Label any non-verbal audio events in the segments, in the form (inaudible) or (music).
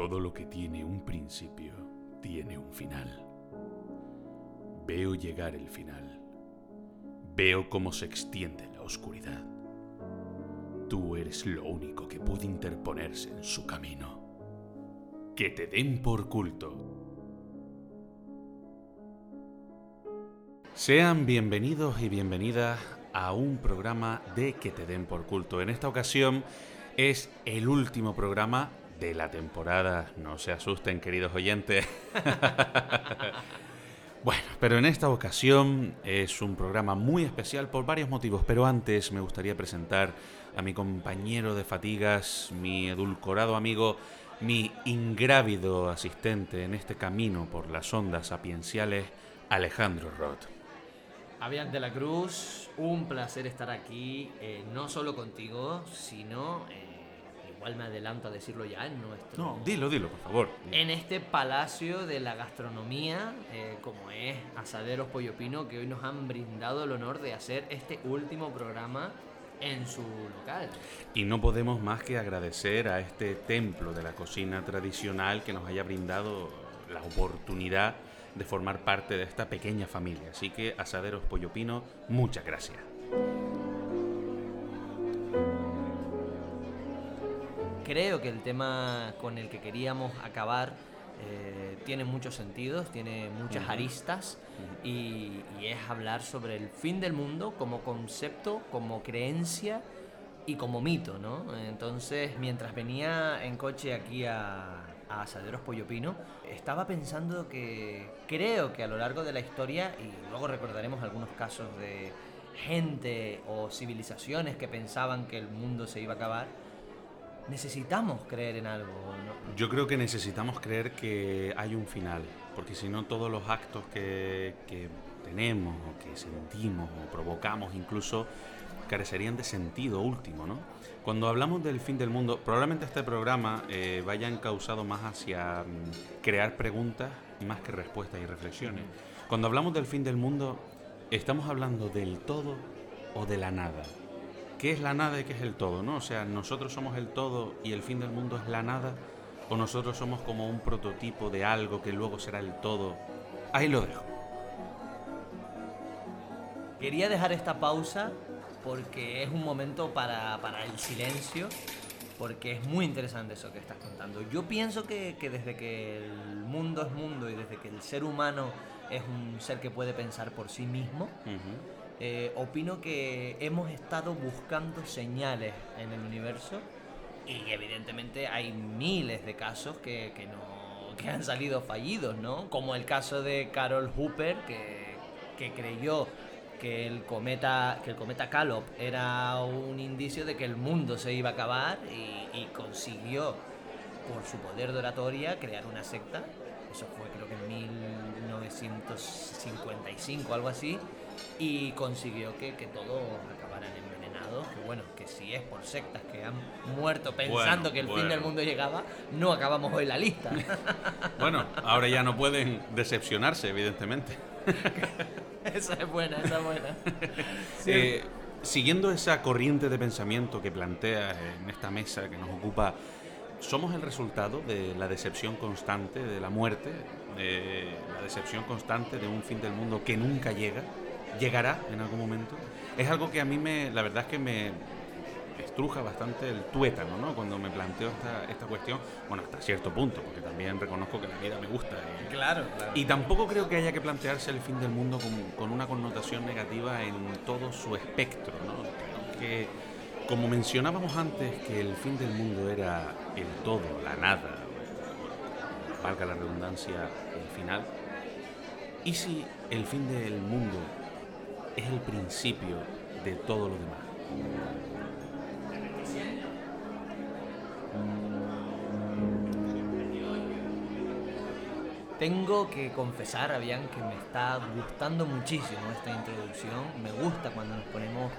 Todo lo que tiene un principio tiene un final. Veo llegar el final. Veo cómo se extiende la oscuridad. Tú eres lo único que puede interponerse en su camino. Que te den por culto. Sean bienvenidos y bienvenidas a un programa de Que te den por culto. En esta ocasión es el último programa de la temporada. No se asusten, queridos oyentes. (laughs) bueno, pero en esta ocasión es un programa muy especial por varios motivos, pero antes me gustaría presentar a mi compañero de fatigas, mi edulcorado amigo, mi ingrávido asistente en este camino por las ondas sapienciales, Alejandro Roth. Avian de la Cruz, un placer estar aquí, eh, no solo contigo, sino eh, igual me adelanto a decirlo ya en nuestro... No, dilo, dilo, por favor. En este palacio de la gastronomía, eh, como es Asaderos Pollo Pino, que hoy nos han brindado el honor de hacer este último programa en su local. Y no podemos más que agradecer a este templo de la cocina tradicional que nos haya brindado la oportunidad de formar parte de esta pequeña familia. Así que, Asaderos Pollo Pino, muchas gracias. Creo que el tema con el que queríamos acabar eh, tiene muchos sentidos, tiene muchas aristas y, es hablar sobre el fin del mundo como concepto, como creencia y como mito, ¿no? Entonces, mientras venía en coche aquí a, a Asaderos Pollo Pino, estaba pensando que creo que a lo largo de la historia, y luego recordaremos algunos casos de gente o civilizaciones que pensaban que el mundo se iba a acabar, necesitamos creer en algo. Yo creo que necesitamos creer que hay un final, porque si no todos los actos que, tenemos o que sentimos o provocamos incluso carecerían de sentido último, ¿no? Cuando hablamos del fin del mundo, probablemente este programa eh, vaya encausado más hacia mm, crear preguntas más que respuestas y reflexiones. Cuando hablamos del fin del mundo, estamos hablando del todo o de la nada qué es la nada y qué es el todo, ¿no? O sea, nosotros somos el todo y el fin del mundo es la nada, o nosotros somos como un prototipo de algo que luego será el todo. Ahí lo dejo. Quería dejar esta pausa porque es un momento para, el silencio, porque es muy interesante eso que estás contando. Yo pienso que, desde que el mundo es mundo y desde que el ser humano es un ser que puede pensar por sí mismo, eh, opino que hemos estado buscando señales en el universo y evidentemente hay miles de casos que, no, que han salido fallidos, ¿no? Como el caso de Carol Hooper, que, que creyó que el cometa que el cometa Calop era un indicio de que el mundo se iba a acabar y, y, consiguió por su poder de oratoria crear una secta eso fue creo que en 1955 algo así y consiguió que, que todos acabaran envenenados. Que bueno, que si es por sectas que han muerto pensando que el fin del mundo llegaba, no acabamos hoy la lista. (laughs) Bueno, ahora ya no pueden decepcionarse, evidentemente. (laughs) esa es buena, esa es buena. (laughs) Eh, siguiendo esa corriente de pensamiento que plantea en esta mesa que nos ocupa, somos el resultado de la decepción constante de la muerte, de la decepción constante de un fin del mundo que nunca llega llegará en algún momento. Es algo que a mí me, la verdad es que me estruja bastante el tuétano, ¿no? Cuando me planteo esta, esta cuestión, bueno, hasta cierto punto, porque también reconozco que la vida me gusta. Y, claro, claro. Y tampoco creo que haya que plantearse el fin del mundo con, con una connotación negativa en todo su espectro, ¿no? Que, como mencionábamos antes, que el fin del mundo era el todo, la nada, valga la redundancia, el final. ¿Y si el fin del mundo es el principio de todo lo demás. Tengo que confesar, Avian, que me está gustando muchísimo esta introducción. Me gusta cuando nos ponemos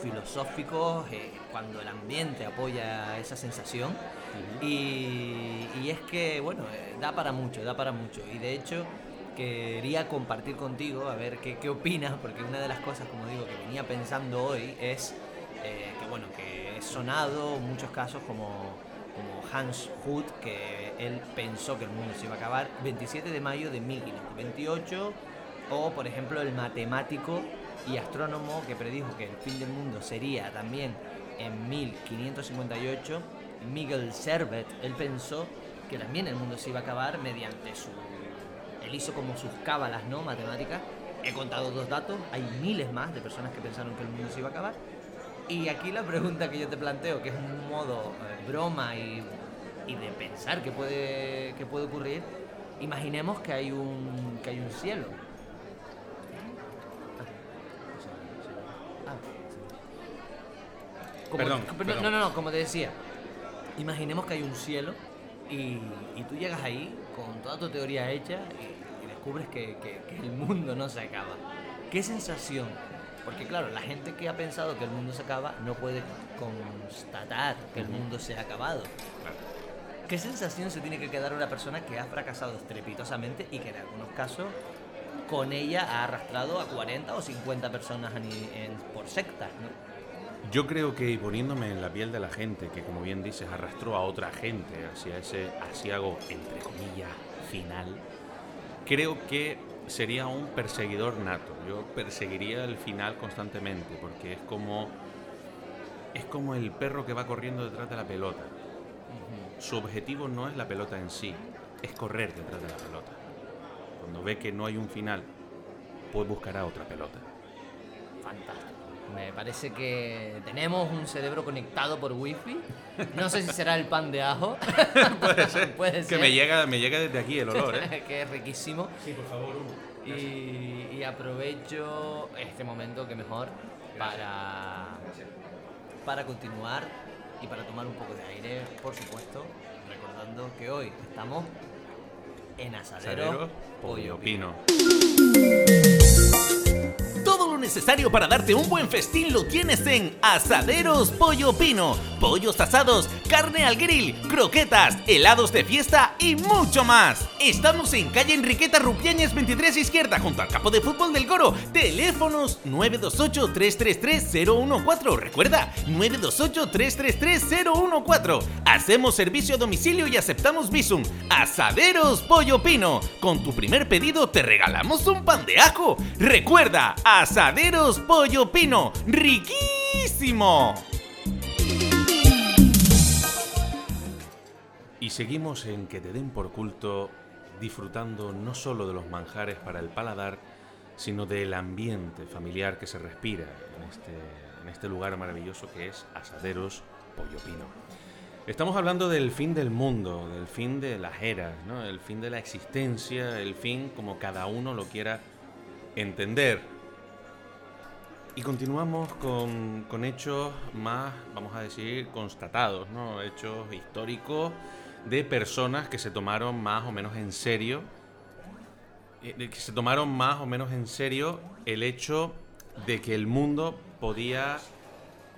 filosóficos, eh, cuando el ambiente apoya esa sensación. y, y, es que, bueno, eh, da para mucho, da para mucho. Y de hecho, quería compartir contigo, a ver qué, qué opinas, porque una de las cosas, como digo, que venía pensando hoy es eh, que, bueno, que he sonado muchos casos como, como Hans Hut, que él pensó que el mundo se iba a acabar 27 de mayo de 1528, o por ejemplo el matemático y astrónomo que predijo que el fin del mundo sería también en 1558, Miguel Servet, él pensó que también el mundo se iba a acabar mediante su... Él hizo como sus cábalas, ¿no? Matemáticas. He contado dos datos, hay miles más de personas que pensaron que el mundo se iba a acabar. Y aquí la pregunta que yo te planteo, que es un modo eh, broma y, y, de pensar que puede, que puede ocurrir, imaginemos que hay un, que hay un cielo perdón, No, no, no, como te decía, imaginemos que hay un cielo y, tú llegas ahí con toda tu teoría hecha y, descubres que, el mundo no se acaba. ¿Qué sensación? Porque claro, la gente que ha pensado que el mundo se acaba no puede constatar que el mundo se ha acabado. ¿Qué sensación se tiene que quedar una persona que ha fracasado estrepitosamente y que en algunos casos con ella ha arrastrado a 40 o 50 personas por sectas? ¿no? Yo creo que poniéndome en la piel de la gente que, como bien dices, arrastró a otra gente hacia ese asiago, entre comillas, final, creo que sería un perseguidor nato. Yo perseguiría el final constantemente, porque es como, es como el perro que va corriendo detrás de la pelota. Su objetivo no es la pelota en sí, es correr detrás de la pelota. Cuando ve que no hay un final, pues buscará otra pelota. Fantástico. Me parece que tenemos un cerebro conectado por wifi. No sé si será el pan de ajo. (laughs) Puede ser. (laughs) Puede ser. Que me llega, me llega desde aquí el olor, ¿eh? (laughs) que es riquísimo. Sí, por favor, uno. Y, aprovecho este momento que mejor para, para continuar y para tomar un poco de aire, por supuesto, recordando que hoy estamos en Asadero, Pollo Pino necesario para darte un buen festín lo tienes en Asaderos Pollo Pino. Pollos asados, carne al grill, croquetas, helados de fiesta y mucho más. Estamos en calle Enriqueta Rupiáñez 23 izquierda junto al campo de fútbol del Coro. Teléfonos 928-333-014. Recuerda, 928-333-014. Hacemos servicio a domicilio y aceptamos Visum. Asaderos Pollo Pino. Con tu primer pedido te regalamos un pan de ajo. Recuerda, Asaderos Pollo Pino. ¡Riquísimo! Y seguimos en que te den por culto, disfrutando no solo de los manjares para el paladar, sino del ambiente familiar que se respira en este, en este lugar maravilloso que es Asaderos Pollo Pino. Estamos hablando del fin del mundo, del fin de las eras, ¿no? el fin de la existencia, el fin como cada uno lo quiera entender. Y continuamos con, hechos más, vamos a decir, constatados, ¿no? Hechos históricos de personas que se tomaron más o menos en serio, eh, que se tomaron más o menos en serio el hecho de que el mundo podía,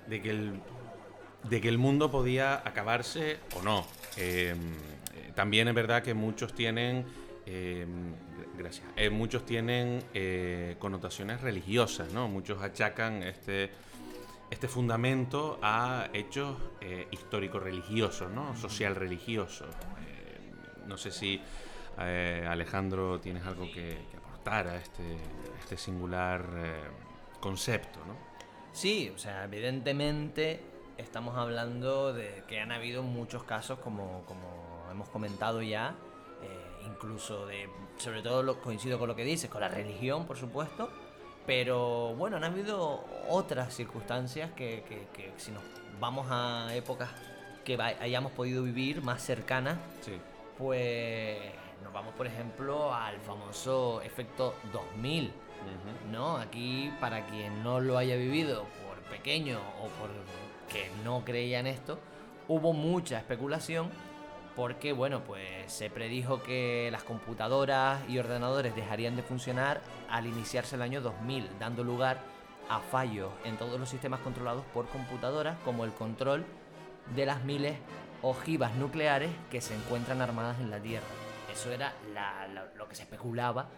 de que el, de que el mundo podía acabarse o no. Em, eh, también es verdad que muchos tienen em, Gracias. Eh, muchos tienen eh, connotaciones religiosas, ¿no? Muchos achacan este, este fundamento a hechos eh, histórico-religiosos, ¿no? Social-religiosos. no sé si Alejandro tienes algo que, aportar a este, este singular concepto, ¿no? Sí, o sea, evidentemente estamos hablando de que han habido muchos casos, como, como hemos comentado ya, incluso de, sobre todo lo, coincido con lo que dices, con la religión, por supuesto, pero bueno, han habido otras circunstancias que, que, si nos vamos a épocas que hayamos podido vivir más cercanas, pues nos vamos, por ejemplo, al famoso efecto 2000, ¿no? Aquí, para quien no lo haya vivido por pequeño o por que no creía en esto, hubo mucha especulación porque bueno, pues se predijo que las computadoras y ordenadores dejarían de funcionar al iniciarse el año 2000, dando lugar a fallos en todos los sistemas controlados por computadoras, como el control de las miles ojivas nucleares que se encuentran armadas en la Tierra. Eso era lo que se especulaba.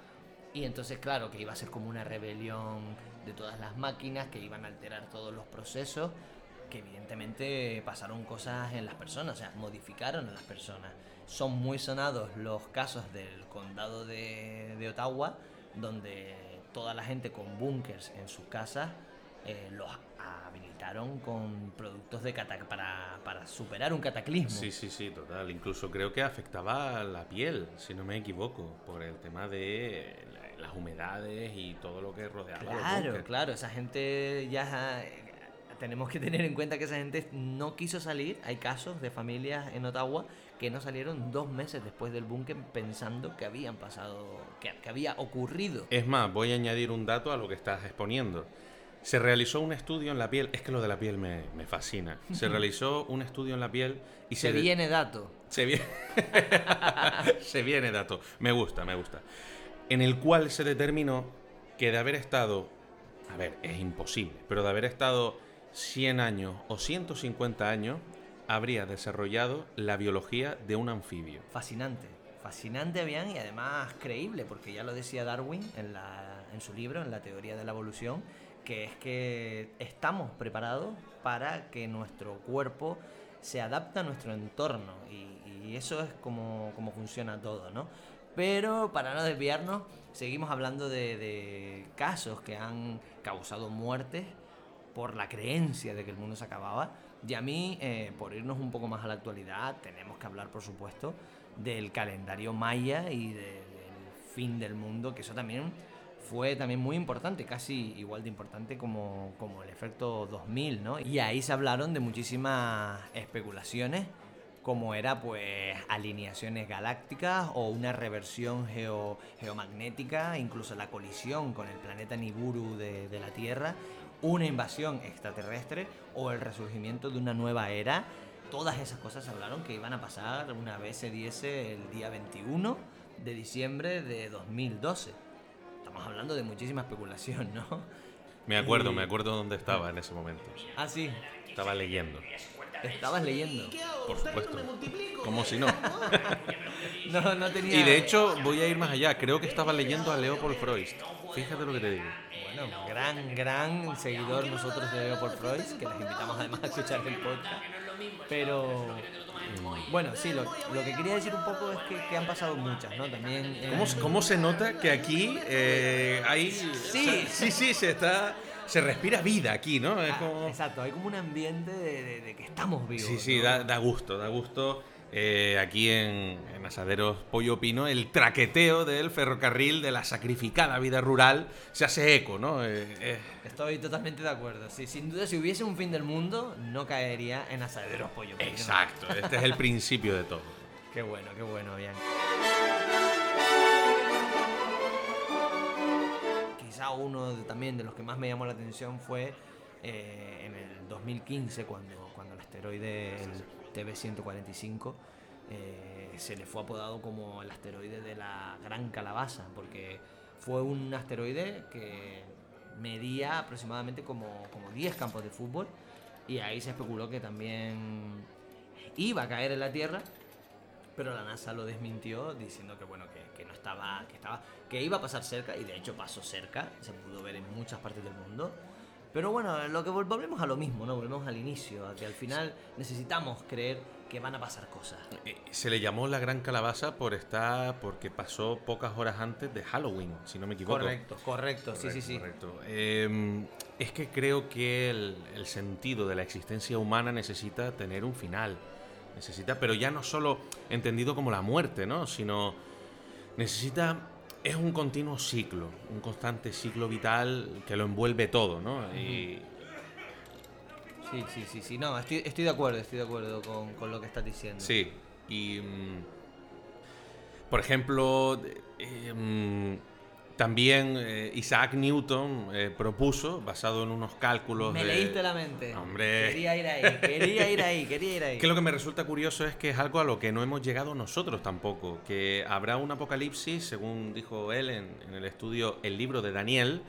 Y entonces, claro, que iba a ser como una rebelión de todas las máquinas, que iban a alterar todos los procesos que evidentemente pasaron cosas en las personas, o sea, modificaron a las personas. Son muy sonados los casos del condado de, de Ottawa, donde toda la gente con búnkers en sus casas eh, los habilitaron con productos de cata para, para superar un cataclismo. Sí, sí, sí, total. Incluso creo que afectaba la piel, si no me equivoco, por el tema de la- las humedades y todo lo que rodeaba. los Claro, búnkers. claro, esa gente ya tenemos que tener en cuenta que esa gente no quiso salir. Hay casos de familias en Ottawa que no salieron dos meses después del búnker pensando que habían pasado, que, que había ocurrido. Es más, voy a añadir un dato a lo que estás exponiendo. Se realizó un estudio en la piel, es que lo de la piel me, me fascina. Se (laughs) realizó un estudio en la piel y Se se, viene dato. Se viene. (laughs) se viene dato. Me gusta, me gusta. En el cual se determinó que de haber estado. A ver, es imposible, pero de haber estado 100 años o 150 años, habría desarrollado la biología de un anfibio. Fascinante. Fascinante, habían y además creíble, porque ya lo decía Darwin en, la, en su libro, en la teoría de la evolución, que es que estamos preparados para que nuestro cuerpo se adapte a nuestro entorno y, y eso es como, como funciona todo, ¿no? Pero para no desviarnos, seguimos hablando de, de casos que han causado muertes por la creencia de que el mundo se acababa. Y a mí, eh, por irnos un poco más a la actualidad, tenemos que hablar, por supuesto, del calendario maya y de- del fin del mundo, que eso también fue también muy importante, casi igual de importante como, como el efecto 2000, ¿no? Y ahí se hablaron de muchísimas especulaciones, como era pues alineaciones galácticas o una reversión geo- geomagnética, incluso la colisión con el planeta Nibiru de, de la Tierra, una invasión extraterrestre o el resurgimiento de una nueva era. Todas esas cosas se hablaron que iban a pasar una vez se diese el día 21 de diciembre de 2012. Estamos hablando de muchísima especulación, ¿no? Me acuerdo, Y- me acuerdo dónde estaba en ese momento. Ah, sí, Estaba leyendo, estabas leyendo. por supuesto. Como si no. (laughs) (laughs) No, no tenía... Y de hecho, voy a ir más allá. Creo que estaba leyendo a Leopold Freud. Fíjate lo que te digo. Bueno, gran, gran seguidor nosotros de Leopold Freud, que les invitamos además a escuchar el podcast. Pero bueno, sí, lo, lo que quería decir un poco es que, que han pasado muchas, ¿no? También. en- ¿Cómo, cómo se nota que aquí eh, hay. Sí. sí, sí, se está. Se respira vida aquí, ¿no? Es Ah, como. Exacto, hay como un ambiente de, de- de que estamos vivos. Sí, sí, ¿no? da, da gusto, da gusto. Eh, aquí en, en Asaderos Pollo Pino, el traqueteo del ferrocarril de la sacrificada vida rural se hace eco, ¿no? Eh, eh, Estoy totalmente de acuerdo. Sí, sin duda, si hubiese un fin del mundo, no caería en asaderos pollo. Pino. exacto, este es el principio de todo. (laughs) Qué bueno, qué bueno, bien. Quizá uno de- también de los que más me llamó la atención fue en el 2015, cuando, cuando el asteroide, el TB-145, eh, se le fue apodado como el asteroide de la Gran Calabaza, porque fue un asteroide que medía aproximadamente como, como 10 campos de fútbol y ahí se especuló que también iba a caer en la Tierra pero la NASA lo desmintió diciendo que bueno que, que no estaba que estaba que iba a pasar cerca y de hecho pasó cerca se pudo ver en muchas partes del mundo pero bueno lo que vol- volvemos a lo mismo no volvemos al inicio a que al final necesitamos creer que van a pasar cosas Eh, Se le llamó la Gran Calabaza por estar, porque pasó pocas horas antes de Halloween, si no me equivoco. correcto correcto sí sí sí Correcto. Eh, es que creo que el, el sentido de la existencia humana necesita tener un final. Necesita, pero ya no solo entendido como la muerte, ¿no? Sino necesita. Es un continuo ciclo, un constante ciclo vital que lo envuelve todo, ¿no? Y sí sí sí sí. No estoy, estoy de acuerdo estoy de acuerdo con, con lo que estás diciendo. Sí, y mm, por ejemplo, eh, mm, también eh, Isaac Newton eh, propuso, basado en unos cálculos me de... leíste la mente Hombre. quería ir ahí quería ir ahí quería ir ahí Que lo que me resulta curioso es que es algo a lo que no hemos llegado nosotros tampoco, que habrá un apocalipsis, según dijo él en, en el estudio El libro de Daniel,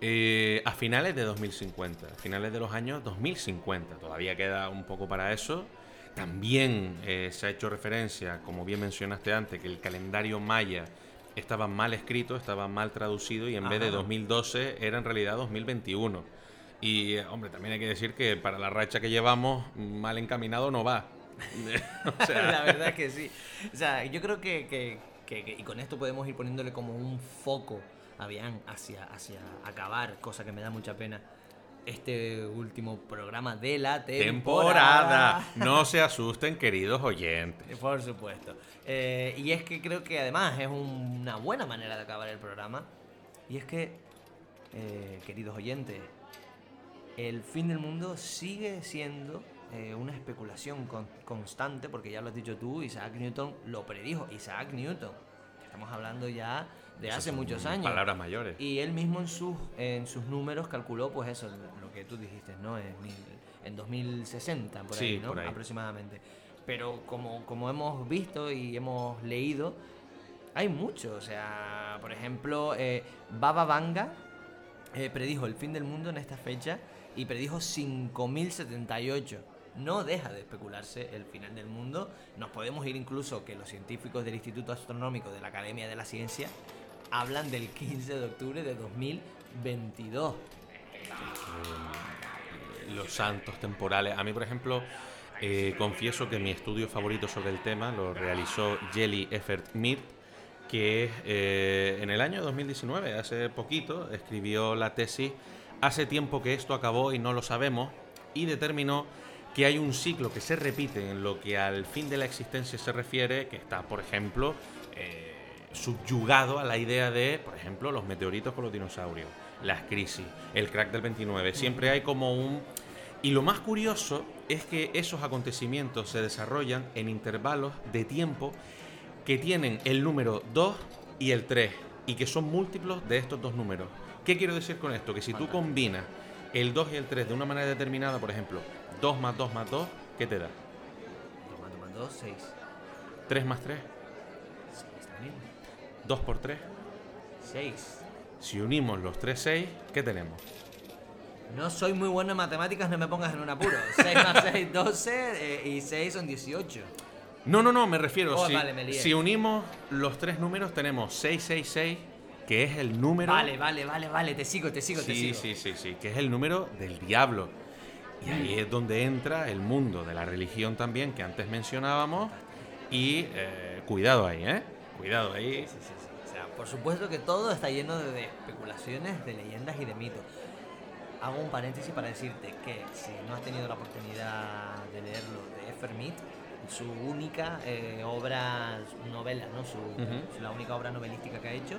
eh, a finales de 2050, a finales de los años 2050. Todavía queda un poco para eso. También se ha hecho referencia, como bien mencionaste antes, que el calendario maya estaba mal escrito, estaba mal traducido y en vez de Ajá. 2012 era en realidad 2021. Y, hombre, también hay que decir que para la racha que llevamos, mal encaminado no va. (laughs) o sea... (laughs) la verdad es que sí. O sea, yo creo que, que, que, y con esto podemos ir poniéndole como un foco a Bian hacia, hacia acabar, cosa que me da mucha pena este último programa de la temporada. No se asusten, queridos oyentes. Por supuesto. Eh, y es que creo que además es una buena manera de acabar el programa. Y es que, eh, queridos oyentes, el fin del mundo sigue siendo eh, una especulación constante, porque ya lo has dicho tú, Isaac Newton lo predijo. Isaac Newton. Estamos hablando ya de hace muchos años. Palabras mayores. Y él mismo en sus, en sus números calculó, pues eso, lo que tú dijiste, ¿no? En, en 2060, por ahí, ¿no? Aproximadamente. Pero como, como hemos visto y hemos leído, hay mucho. O sea, por ejemplo, eh, Baba Vanga eh, predijo el fin del mundo en esta fecha y predijo 5078 no deja de especularse el final del mundo. Nos podemos ir incluso que los científicos del Instituto Astronómico de la Academia de la Ciencia hablan del 15 de octubre de 2022. Los santos temporales. A mí, por ejemplo, eh, confieso que mi estudio favorito sobre el tema lo realizó Jelly Effert Mir, que eh, en el año 2019, hace poquito, escribió la tesis Hace tiempo que esto acabó y no lo sabemos, y determinó que hay un ciclo que se repite en lo que al fin de la existencia se refiere, que está, por ejemplo, eh, subyugado a la idea de, por ejemplo, los meteoritos con los dinosaurios, las crisis, el crack del 29. Siempre hay como un... Y lo más curioso es que esos acontecimientos se desarrollan en intervalos de tiempo que tienen el número 2 y el 3 y que son múltiplos de estos dos números. ¿Qué quiero decir con esto? Que si tú combinas el 2 y el 3 de una manera determinada, por ejemplo, 2 más 2 más 2, ¿qué te da? 2 más 2 más 2, 6. 3 más 3. 2 por 3. 6. Si unimos los 3 6, ¿qué tenemos? No soy muy bueno en matemáticas, no me pongas en un apuro. (laughs) 6 más 6, 12 eh, y 6 son 18. No, no, no, me refiero. Oh, si, vale, si unimos los tres números, tenemos 666, que es el número. Vale, vale, vale, vale, te sigo, te sigo, sí, te sigo. Sí, sí, sí, que es el número del diablo. Y ahí es donde entra el mundo de la religión también, que antes mencionábamos. Y eh, cuidado ahí, ¿eh? Cuidado ahí. Sí, sí, sí. O sea, por supuesto que todo está lleno de, especulaciones, de leyendas y de mitos. Hago un paréntesis para decirte que si no has tenido la oportunidad de leerlo de Fermit, su única eh, obra, novela, ¿no? Su, la única obra novelística que ha hecho,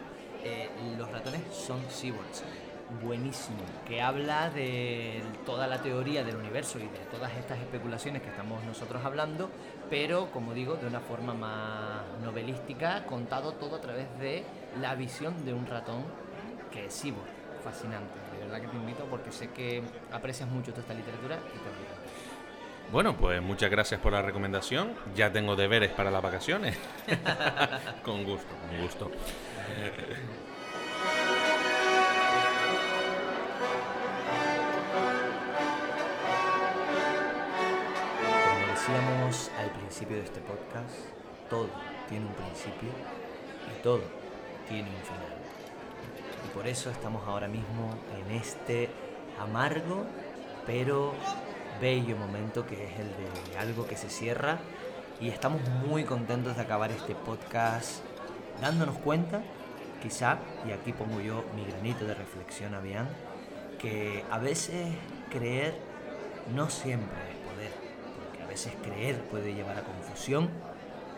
eh, Los ratones son cyborgs buenísimo, que habla de toda la teoría del universo y de todas estas especulaciones que estamos nosotros hablando, pero como digo, de una forma más novelística, contado todo a través de la visión de un ratón que es Cyborg. Fascinante, de verdad que te invito porque sé que aprecias mucho toda esta literatura y te Bueno, pues muchas gracias por la recomendación. Ya tengo deberes para las vacaciones. (laughs) (laughs) con gusto, con gusto. Decíamos al principio de este podcast, todo tiene un principio y todo tiene un final. Y por eso estamos ahora mismo en este amargo pero bello momento que es el de algo que se cierra y estamos muy contentos de acabar este podcast dándonos cuenta, quizá, y aquí pongo yo mi granito de reflexión a Bian, que a veces creer no siempre veces creer puede llevar a confusión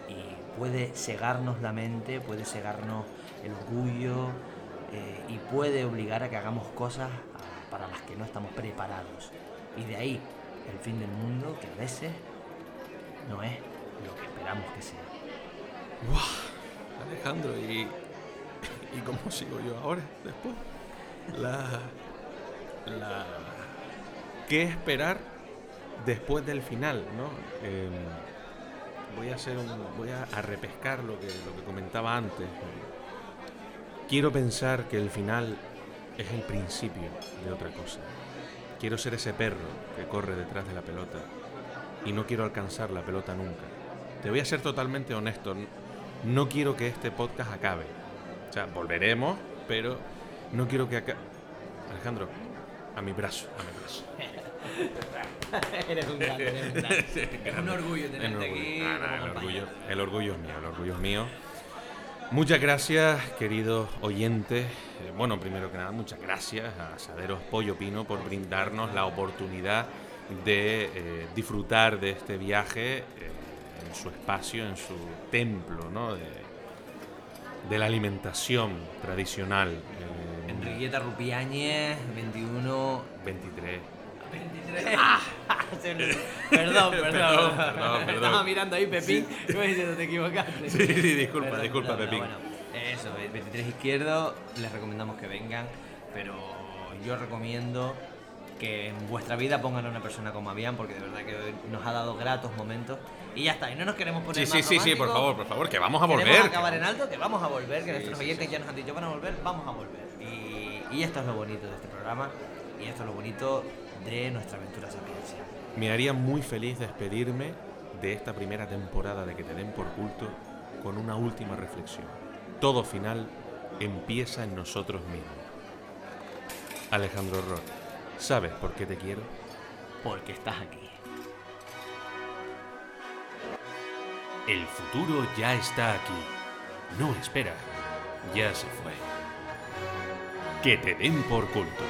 y puede cegarnos la mente, puede cegarnos el orgullo eh, y puede obligar a que hagamos cosas para las que no estamos preparados. Y de ahí el fin del mundo que a veces no es lo que esperamos que sea. Alejandro, ¿y, ¿y cómo (laughs) sigo yo ahora después? La, ¿Qué esperar después del final, ¿no? Em, voy a hacer voy a, repescar lo que, lo que comentaba antes. Quiero pensar que el final es el principio de otra cosa. Quiero ser ese perro que corre detrás de la pelota y no quiero alcanzar la pelota nunca. Te voy a ser totalmente honesto, no quiero que este podcast acabe. O sea, volveremos, pero no quiero que acabe. Alejandro, a mi brazo, a mi brazo. (laughs) eres un grande, eres un grande. (laughs) Es un orgullo tenerte orgullo. aquí. Ah, el, orgullo, el orgullo es mío, el orgullo es mío. Muchas gracias, queridos oyentes. Eh, Bueno, primero que nada, muchas gracias a Asaderos Pollo Pino por brindarnos la oportunidad de eh, disfrutar de este viaje eh, en su espacio, en su templo, ¿no? De, de la alimentación tradicional. eh, Enriqueta Rupiáñez, 21. 23. 23. perdón, perdón, perdón, perdón, perdón. Estaba mirando ahí Pepín y me diciendo te equivocaste. Sí, sí, disculpa, Perdón, disculpa, Pepín. Bueno, eso, 23 izquierdo, les recomendamos que vengan, pero yo recomiendo que en vuestra vida pongan a una persona como Avian, porque de verdad que nos ha dado gratos momentos. Y ya está, y no nos queremos poner Sí, sí, más sí, sí, por románticos. favor, por favor, que vamos a Queremos volver. acabar que en alto, que vamos a volver, que nuestros sí, oyentes sí. ya nos han dicho van a volver, vamos a volver. Y, y esto es lo bonito de este programa, y esto es lo bonito de nuestra aventura sapiencia. Me haría muy feliz despedirme de esta primera temporada de Que te den por culto con una última reflexión. Todo final empieza en nosotros mismos. Alejandro Rock, ¿sabes por qué te quiero? Porque estás aquí. El futuro ya está aquí. No espera. Ya se fue. Que te den por culto.